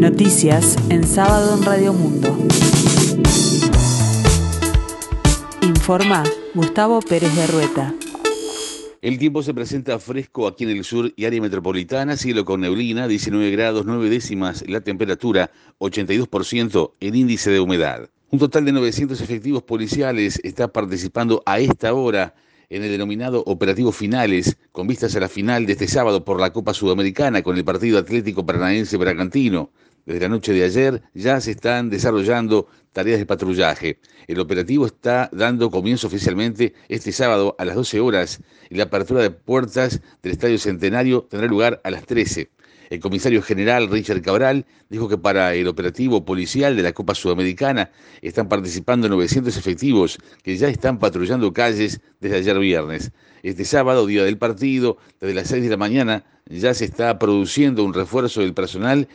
Noticias en sábado en Radio Mundo. Informa Gustavo Pérez de Rueta. El tiempo se presenta fresco aquí en el sur y área metropolitana, cielo con neblina, 19 grados 9 décimas la temperatura, 82% el índice de humedad. Un total de 900 efectivos policiales está participando a esta hora en el denominado Operativo Finales, con vistas a la final de este sábado por la Copa Sudamericana con el Partido Atlético Paranaense Bragantino. Desde la noche de ayer ya se están desarrollando tareas de patrullaje. El operativo está dando comienzo oficialmente este sábado a las 12 horas y la apertura de puertas del Estadio Centenario tendrá lugar a las 13. El comisario general Richard Cabral dijo que para el operativo policial de la Copa Sudamericana están participando 900 efectivos que ya están patrullando calles desde ayer viernes. Este sábado, día del partido, desde las 6 de la mañana, ya se está produciendo un refuerzo del personal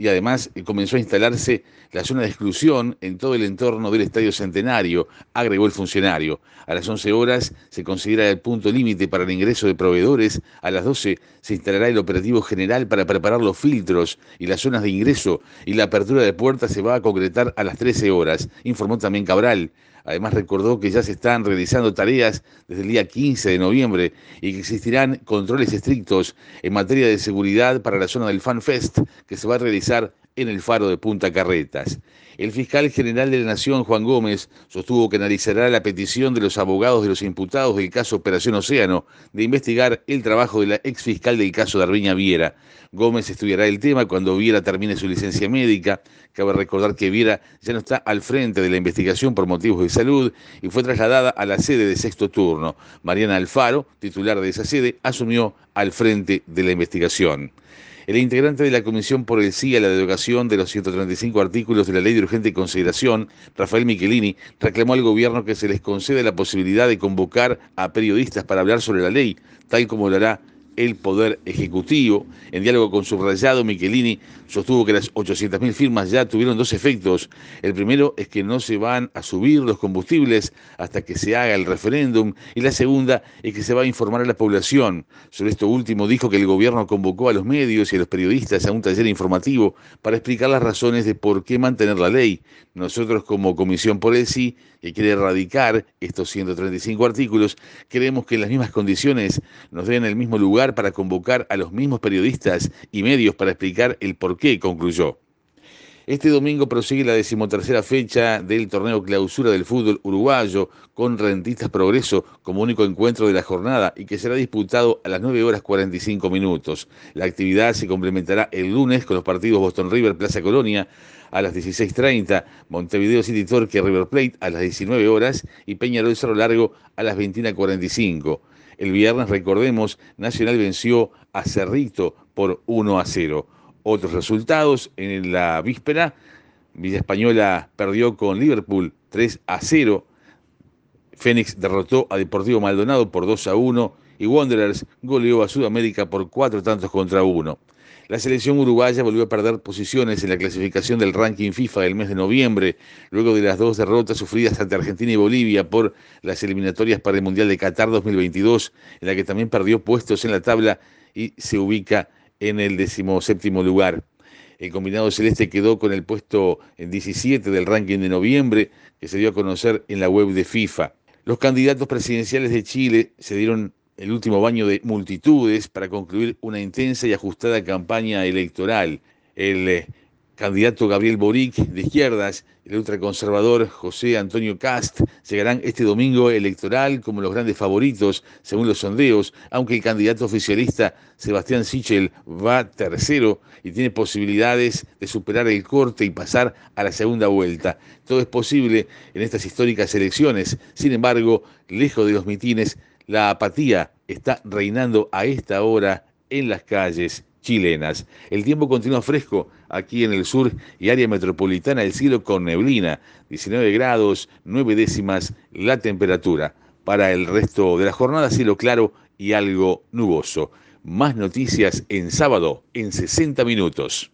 y además eh, comenzó a instalarse la zona de exclusión en todo el entorno del Estadio Centenario, agregó el funcionario. A las 11 horas se considera el punto límite para el ingreso de proveedores, a las 12 se instalará el operativo general para preparar los filtros y las zonas de ingreso y la apertura de puertas se va a concretar a las 13 horas, informó también Cabral. Además recordó que ya se están realizando tareas desde el día 15 de noviembre y que existirán controles estrictos en materia de seguridad para la zona del FanFest que se va a realizar en el faro de Punta Carretas. El fiscal general de la Nación, Juan Gómez, sostuvo que analizará la petición de los abogados de los imputados del caso Operación Océano de investigar el trabajo de la ex fiscal del caso de Arviña Viera. Gómez estudiará el tema cuando Viera termine su licencia médica. Cabe recordar que Viera ya no está al frente de la investigación por motivos de salud y fue trasladada a la sede de sexto turno. Mariana Alfaro, titular de esa sede, asumió al frente de la investigación. El integrante de la Comisión por el Sí a la derogación de los 135 artículos de la Ley de Urgente Consideración, Rafael Michelini, reclamó al gobierno que se les conceda la posibilidad de convocar a periodistas para hablar sobre la ley, tal como lo hará el Poder Ejecutivo. En diálogo con subrayado, Michelini sostuvo que las 800.000 firmas ya tuvieron dos efectos. El primero es que no se van a subir los combustibles hasta que se haga el referéndum y la segunda es que se va a informar a la población. Sobre esto último dijo que el gobierno convocó a los medios y a los periodistas a un taller informativo para explicar las razones de por qué mantener la ley. Nosotros como Comisión por que quiere erradicar estos 135 artículos, creemos que en las mismas condiciones nos den el mismo lugar para convocar a los mismos periodistas y medios para explicar el por qué, concluyó. Este domingo prosigue la decimotercera fecha del torneo clausura del fútbol uruguayo con Rentistas Progreso como único encuentro de la jornada y que será disputado a las 9 horas 45 minutos. La actividad se complementará el lunes con los partidos Boston River Plaza Colonia a las 16.30, Montevideo City Torque River Plate a las 19 horas y Peñarol Cerro Largo a las 21.45. El viernes, recordemos, Nacional venció a Cerrito por 1 a 0. Otros resultados en la víspera, Villa Española perdió con Liverpool 3 a 0. Fénix derrotó a Deportivo Maldonado por 2 a 1 y Wanderers goleó a Sudamérica por 4 tantos contra 1. La selección uruguaya volvió a perder posiciones en la clasificación del ranking FIFA del mes de noviembre, luego de las dos derrotas sufridas ante Argentina y Bolivia por las eliminatorias para el Mundial de Qatar 2022, en la que también perdió puestos en la tabla y se ubica en el decimoséptimo lugar. El combinado celeste quedó con el puesto en 17 del ranking de noviembre que se dio a conocer en la web de FIFA. Los candidatos presidenciales de Chile se dieron el último baño de multitudes para concluir una intensa y ajustada campaña electoral. El eh, candidato Gabriel Boric de izquierdas, el ultraconservador José Antonio Cast llegarán este domingo electoral como los grandes favoritos según los sondeos, aunque el candidato oficialista Sebastián Sichel va tercero y tiene posibilidades de superar el corte y pasar a la segunda vuelta. Todo es posible en estas históricas elecciones. Sin embargo, lejos de los mitines, la apatía está reinando a esta hora en las calles chilenas. El tiempo continúa fresco aquí en el sur y área metropolitana, el cielo con neblina, 19 grados, 9 décimas la temperatura. Para el resto de la jornada, cielo claro y algo nuboso. Más noticias en sábado en 60 minutos.